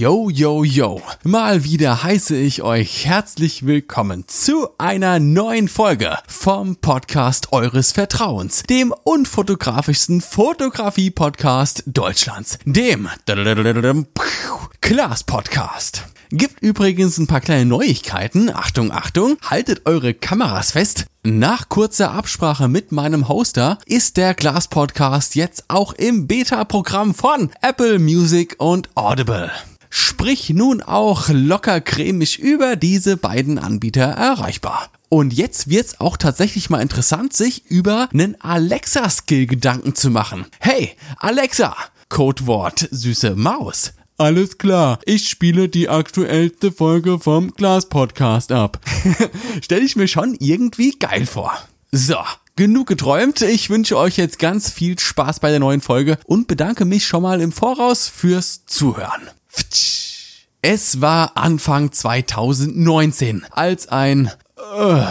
Yo, yo, yo. Mal wieder heiße ich euch herzlich willkommen zu einer neuen Folge vom Podcast eures Vertrauens, dem unfotografischsten Fotografie-Podcast Deutschlands, dem Klaas Podcast. Gibt übrigens ein paar kleine Neuigkeiten. Achtung, Achtung, haltet eure Kameras fest. Nach kurzer Absprache mit meinem Hoster ist der Glas Podcast jetzt auch im Beta-Programm von Apple Music und Audible. Sprich nun auch locker cremig über diese beiden Anbieter erreichbar. Und jetzt wird's auch tatsächlich mal interessant, sich über einen Alexa-Skill Gedanken zu machen. Hey, Alexa! Codewort süße Maus. Alles klar, ich spiele die aktuellste Folge vom Glas Podcast ab. Stell ich mir schon irgendwie geil vor. So, genug geträumt. Ich wünsche euch jetzt ganz viel Spaß bei der neuen Folge und bedanke mich schon mal im Voraus fürs Zuhören. Es war Anfang 2019, als ein äh,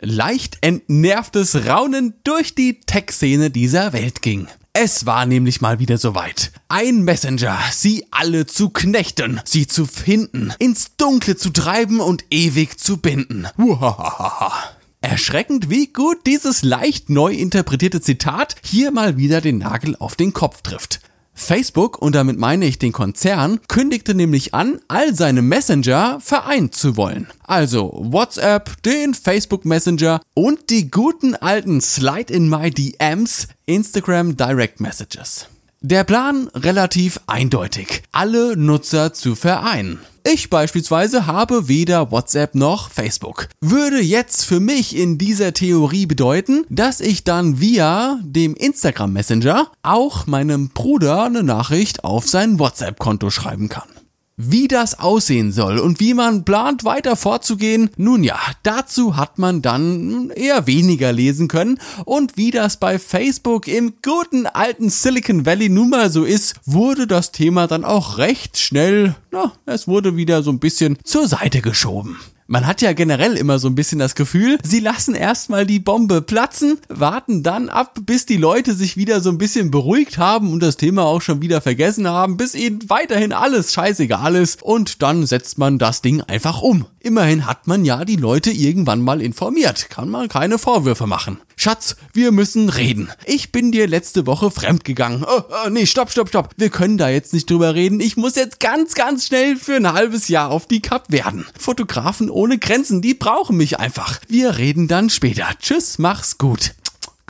leicht entnervtes Raunen durch die Tech-Szene dieser Welt ging. Es war nämlich mal wieder soweit. Ein Messenger, sie alle zu knechten, sie zu finden, ins Dunkle zu treiben und ewig zu binden. Uhahaha. Erschreckend, wie gut dieses leicht neu interpretierte Zitat hier mal wieder den Nagel auf den Kopf trifft. Facebook, und damit meine ich den Konzern, kündigte nämlich an, all seine Messenger vereint zu wollen. Also WhatsApp, den Facebook Messenger und die guten alten Slide in My DMs, Instagram Direct Messages. Der Plan relativ eindeutig. Alle Nutzer zu vereinen. Ich beispielsweise habe weder WhatsApp noch Facebook. Würde jetzt für mich in dieser Theorie bedeuten, dass ich dann via dem Instagram Messenger auch meinem Bruder eine Nachricht auf sein WhatsApp-Konto schreiben kann. Wie das aussehen soll und wie man plant weiter vorzugehen, nun ja, dazu hat man dann eher weniger lesen können und wie das bei Facebook im guten alten Silicon Valley nun mal so ist, wurde das Thema dann auch recht schnell, na, es wurde wieder so ein bisschen zur Seite geschoben. Man hat ja generell immer so ein bisschen das Gefühl, sie lassen erstmal die Bombe platzen, warten dann ab, bis die Leute sich wieder so ein bisschen beruhigt haben und das Thema auch schon wieder vergessen haben, bis ihnen weiterhin alles scheißegal ist und dann setzt man das Ding einfach um. Immerhin hat man ja die Leute irgendwann mal informiert, kann man keine Vorwürfe machen. Schatz, wir müssen reden. Ich bin dir letzte Woche fremdgegangen. Oh, oh, nee, stopp, stopp, stopp. Wir können da jetzt nicht drüber reden. Ich muss jetzt ganz, ganz schnell für ein halbes Jahr auf die Cup werden. Fotografen ohne Grenzen, die brauchen mich einfach. Wir reden dann später. Tschüss, mach's gut.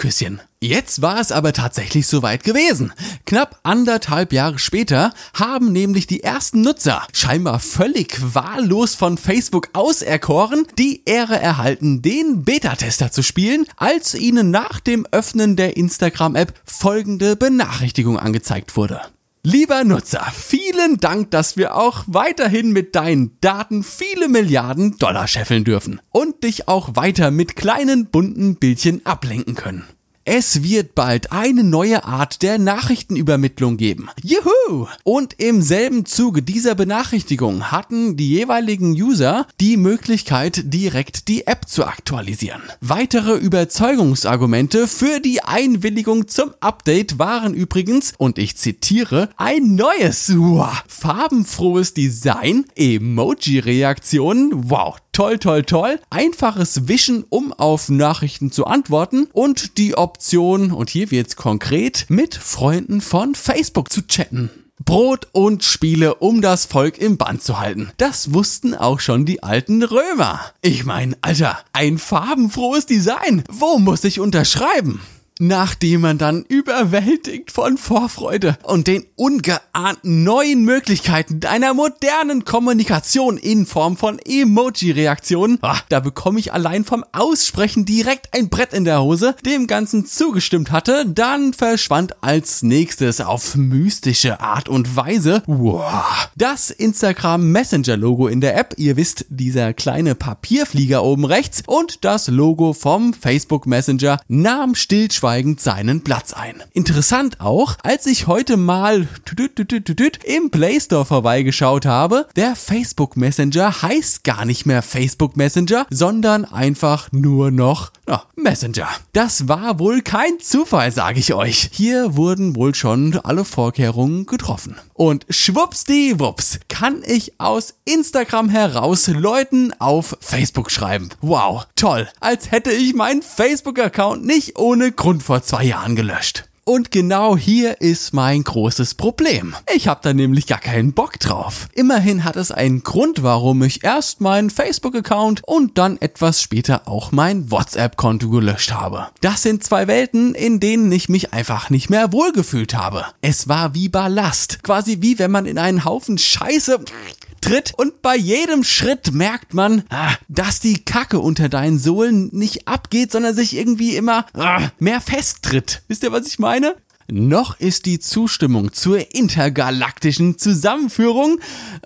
Küsschen. Jetzt war es aber tatsächlich soweit gewesen. Knapp anderthalb Jahre später haben nämlich die ersten Nutzer, scheinbar völlig wahllos von Facebook auserkoren, die Ehre erhalten, den Beta-Tester zu spielen, als ihnen nach dem Öffnen der Instagram-App folgende Benachrichtigung angezeigt wurde. Lieber Nutzer, vielen Dank, dass wir auch weiterhin mit deinen Daten viele Milliarden Dollar scheffeln dürfen und dich auch weiter mit kleinen bunten Bildchen ablenken können. Es wird bald eine neue Art der Nachrichtenübermittlung geben. Juhu! Und im selben Zuge dieser Benachrichtigung hatten die jeweiligen User die Möglichkeit, direkt die App zu aktualisieren. Weitere Überzeugungsargumente für die Einwilligung zum Update waren übrigens, und ich zitiere, ein neues, wow, farbenfrohes Design, Emoji-Reaktionen, wow, toll, toll, toll, einfaches Wischen, um auf Nachrichten zu antworten und die Option, und hier wird's konkret, mit Freunden von Facebook zu chatten. Brot und Spiele, um das Volk im Band zu halten. Das wussten auch schon die alten Römer. Ich mein, Alter, ein farbenfrohes Design. Wo muss ich unterschreiben? Nachdem man dann überwältigt von Vorfreude und den ungeahnten neuen Möglichkeiten einer modernen Kommunikation in Form von Emoji-Reaktionen, ah, da bekomme ich allein vom Aussprechen direkt ein Brett in der Hose, dem Ganzen zugestimmt hatte, dann verschwand als nächstes auf mystische Art und Weise. Wow, das Instagram Messenger Logo in der App, ihr wisst, dieser kleine Papierflieger oben rechts und das Logo vom Facebook Messenger nahm stillschweigend stillschweigend seinen Platz ein. Interessant auch, als ich heute mal im Play Store vorbeigeschaut habe, der Facebook Messenger heißt gar nicht mehr Facebook Messenger, sondern einfach nur noch ja, Messenger. Das war wohl kein Zufall, sage ich euch. Hier wurden wohl schon alle Vorkehrungen getroffen. Und schwuppsdi schwuppdiwupps kann ich aus Instagram heraus Leuten auf Facebook schreiben. Wow, toll. Als hätte ich meinen Facebook-Account nicht ohne Grund vor zwei Jahren gelöscht. Und genau hier ist mein großes Problem. Ich habe da nämlich gar keinen Bock drauf. Immerhin hat es einen Grund, warum ich erst meinen Facebook-Account und dann etwas später auch mein WhatsApp-Konto gelöscht habe. Das sind zwei Welten, in denen ich mich einfach nicht mehr wohlgefühlt habe. Es war wie Ballast. Quasi wie wenn man in einen Haufen Scheiße tritt und bei jedem Schritt merkt man, ah, dass die Kacke unter deinen Sohlen nicht abgeht, sondern sich irgendwie immer ah, mehr festtritt. Wisst ihr, was ich meine? Noch ist die Zustimmung zur intergalaktischen Zusammenführung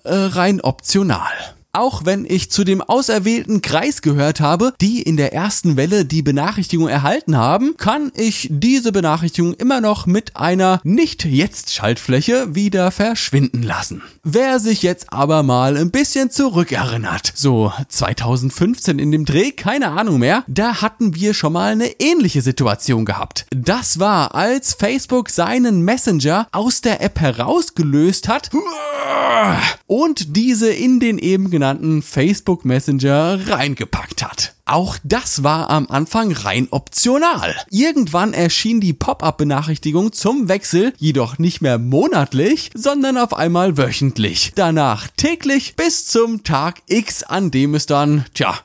äh, rein optional auch wenn ich zu dem auserwählten Kreis gehört habe, die in der ersten Welle die Benachrichtigung erhalten haben, kann ich diese Benachrichtigung immer noch mit einer Nicht-Jetzt-Schaltfläche wieder verschwinden lassen. Wer sich jetzt aber mal ein bisschen zurückerinnert, so 2015 in dem Dreh, keine Ahnung mehr, da hatten wir schon mal eine ähnliche Situation gehabt. Das war, als Facebook seinen Messenger aus der App herausgelöst hat und diese in den eben genannten Facebook Messenger reingepackt hat. Auch das war am Anfang rein optional. Irgendwann erschien die Pop-up-Benachrichtigung zum Wechsel jedoch nicht mehr monatlich, sondern auf einmal wöchentlich. Danach täglich bis zum Tag X, an dem es dann, tja,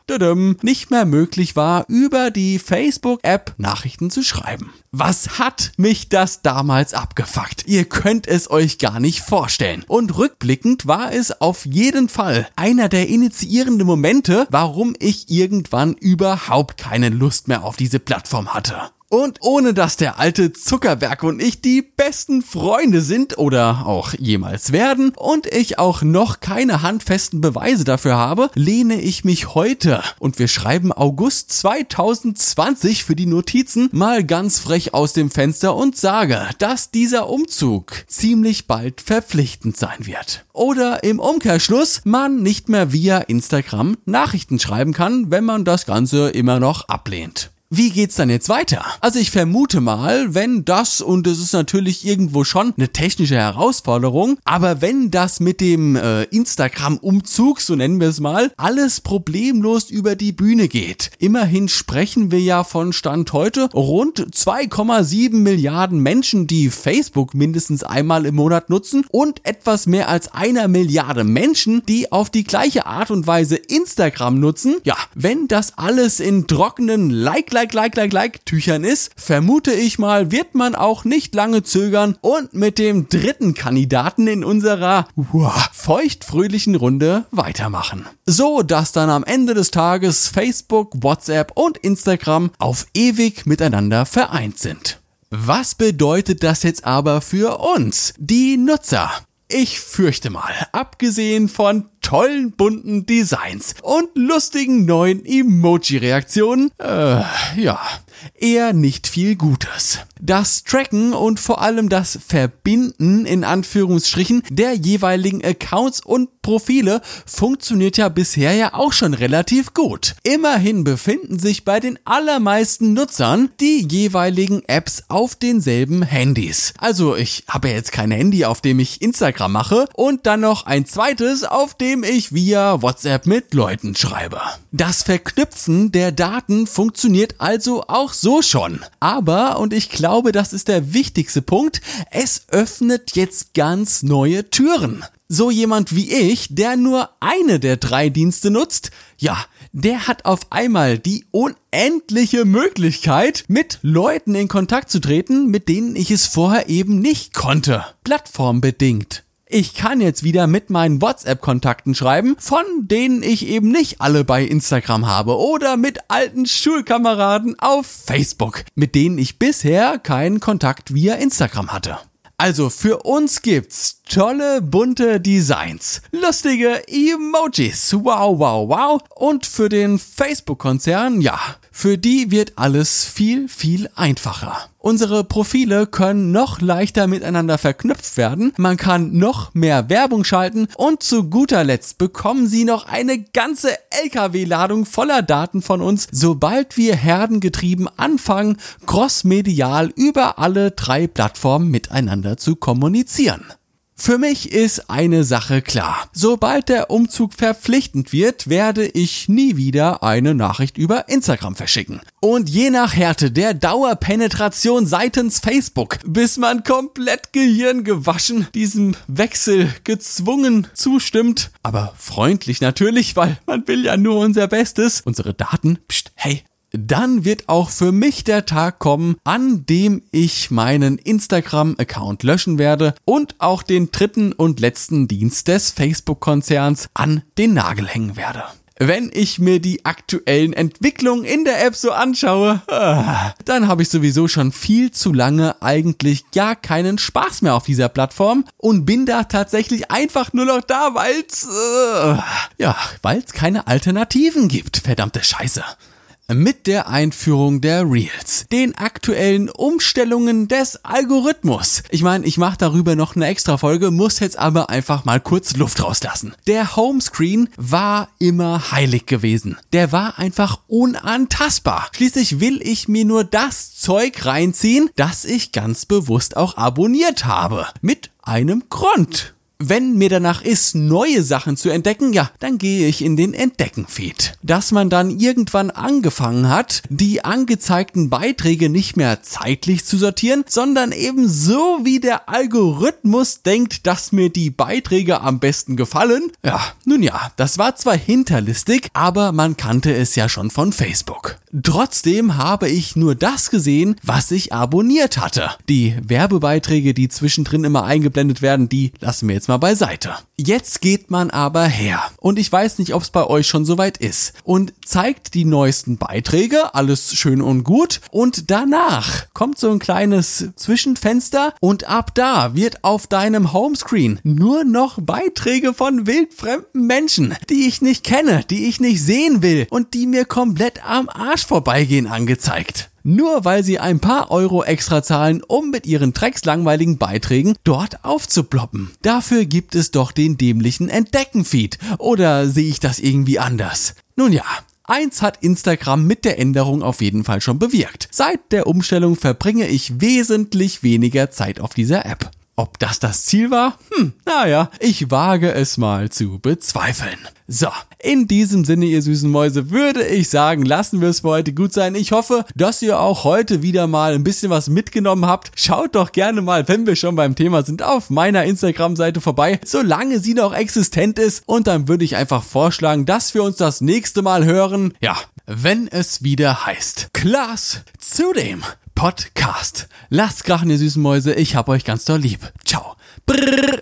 nicht mehr möglich war, über die Facebook-App Nachrichten zu schreiben. Was hat mich das damals abgefuckt? Ihr könnt es euch gar nicht vorstellen. Und rückblickend war es auf jeden Fall einer der initiierenden Momente, warum ich irgendwann überhaupt keine Lust mehr auf diese Plattform hatte. Und ohne dass der alte Zuckerberg und ich die besten Freunde sind oder auch jemals werden und ich auch noch keine handfesten Beweise dafür habe, lehne ich mich heute und wir schreiben August 2020 für die Notizen mal ganz frech aus dem Fenster und sage, dass dieser Umzug ziemlich bald verpflichtend sein wird. Oder im Umkehrschluss man nicht mehr via Instagram Nachrichten schreiben kann, wenn man das Ganze immer noch ablehnt. Wie geht's dann jetzt weiter? Also ich vermute mal, wenn das, und es ist natürlich irgendwo schon eine technische Herausforderung, aber wenn das mit dem äh, Instagram-Umzug, so nennen wir es mal, alles problemlos über die Bühne geht. Immerhin sprechen wir ja von Stand heute rund 2,7 Milliarden Menschen, die Facebook mindestens einmal im Monat nutzen und etwas mehr als einer Milliarde Menschen, die auf die gleiche Art und Weise Instagram nutzen. Ja, wenn das alles in trockenen Like like, like, like, like Tüchern ist, vermute ich mal, wird man auch nicht lange zögern und mit dem dritten Kandidaten in unserer wow, feuchtfröhlichen Runde weitermachen. So, dass dann am Ende des Tages Facebook, WhatsApp und Instagram auf ewig miteinander vereint sind. Was bedeutet das jetzt aber für uns, die Nutzer? Ich fürchte mal, abgesehen von tollen bunten Designs und lustigen neuen Emoji-Reaktionen, äh, ja, eher nicht viel Gutes. Das Tracken und vor allem das Verbinden in Anführungsstrichen der jeweiligen Accounts und Profile funktioniert ja bisher ja auch schon relativ gut. Immerhin befinden sich bei den allermeisten Nutzern die jeweiligen Apps auf denselben Handys. Also ich habe ja jetzt kein Handy, auf dem ich Instagram mache und dann noch ein zweites, auf dem ich via WhatsApp mit Leuten schreibe. Das Verknüpfen der Daten funktioniert also auch so schon. Aber, und ich glaube, das ist der wichtigste Punkt, es öffnet jetzt ganz neue Türen. So jemand wie ich, der nur eine der drei Dienste nutzt, ja, der hat auf einmal die unendliche Möglichkeit, mit Leuten in Kontakt zu treten, mit denen ich es vorher eben nicht konnte. Plattformbedingt. Ich kann jetzt wieder mit meinen WhatsApp-Kontakten schreiben, von denen ich eben nicht alle bei Instagram habe oder mit alten Schulkameraden auf Facebook, mit denen ich bisher keinen Kontakt via Instagram hatte. Also für uns gibt's tolle bunte Designs, lustige Emojis, wow, wow, wow. Und für den Facebook-Konzern, ja, für die wird alles viel, viel einfacher. Unsere Profile können noch leichter miteinander verknüpft werden, man kann noch mehr Werbung schalten und zu guter Letzt bekommen Sie noch eine ganze LKW-Ladung voller Daten von uns, sobald wir herdengetrieben anfangen, crossmedial über alle drei Plattformen miteinander zu kommunizieren. Für mich ist eine Sache klar. Sobald der Umzug verpflichtend wird, werde ich nie wieder eine Nachricht über Instagram verschicken. Und je nach Härte der Dauerpenetration seitens Facebook, bis man komplett gehirngewaschen diesem Wechsel gezwungen zustimmt, aber freundlich natürlich, weil man will ja nur unser Bestes, unsere Daten, pst, hey, dann wird auch für mich der Tag kommen, an dem ich meinen Instagram-Account löschen werde und auch den dritten und letzten Dienst des Facebook-Konzerns an den Nagel hängen werde. Wenn ich mir die aktuellen Entwicklungen in der App so anschaue, ah, dann habe ich sowieso schon viel zu lange eigentlich gar keinen Spaß mehr auf dieser Plattform und bin da tatsächlich einfach nur noch da, weil's äh, ja, weil's keine Alternativen gibt. Verdammte Scheiße mit der Einführung der Reels, den aktuellen Umstellungen des Algorithmus. Ich meine, ich mache darüber noch eine extra Folge, muss jetzt aber einfach mal kurz Luft rauslassen. Der Homescreen war immer heilig gewesen. Der war einfach unantastbar. Schließlich will ich mir nur das Zeug reinziehen, das ich ganz bewusst auch abonniert habe. Mit einem Grund. Wenn mir danach ist, neue Sachen zu entdecken, ja, dann gehe ich in den Entdecken-Feed. Dass man dann irgendwann angefangen hat, die angezeigten Beiträge nicht mehr zeitlich zu sortieren, sondern eben so wie der Algorithmus denkt, dass mir die Beiträge am besten gefallen. Ja, nun ja, das war zwar hinterlistig, aber man kannte es ja schon von Facebook. Trotzdem habe ich nur das gesehen, was ich abonniert hatte. Die Werbebeiträge, die zwischendrin immer eingeblendet werden, die lassen wir jetzt mal beiseite. Jetzt geht man aber her. Und ich weiß nicht, ob es bei euch schon soweit ist. Und zeigt die neuesten Beiträge, alles schön und gut. Und danach kommt so ein kleines Zwischenfenster und ab da wird auf deinem Homescreen nur noch Beiträge von wildfremden Menschen, die ich nicht kenne, die ich nicht sehen will und die mir komplett am Arsch vorbeigehen angezeigt. Nur weil sie ein paar Euro extra zahlen, um mit ihren dreckslangweiligen Beiträgen dort aufzuploppen. Dafür gibt es doch den dämlichen Entdecken-Feed. Oder sehe ich das irgendwie anders? Nun ja, Eins hat Instagram mit der Änderung auf jeden Fall schon bewirkt. Seit der Umstellung verbringe ich wesentlich weniger Zeit auf dieser App. Ob das das Ziel war? Hm, naja, ich wage es mal zu bezweifeln. So, in diesem Sinne, ihr süßen Mäuse, würde ich sagen, lassen wir es für heute gut sein. Ich hoffe, dass ihr auch heute wieder mal ein bisschen was mitgenommen habt. Schaut doch gerne mal, wenn wir schon beim Thema sind, auf meiner Instagram-Seite vorbei, solange sie noch existent ist. Und dann würde ich einfach vorschlagen, dass wir uns das nächste Mal hören. Ja, wenn es wieder heißt. Klaas zudem. Podcast. Lasst krachen, ihr süßen Mäuse. Ich hab euch ganz doll lieb. Ciao. Brrr.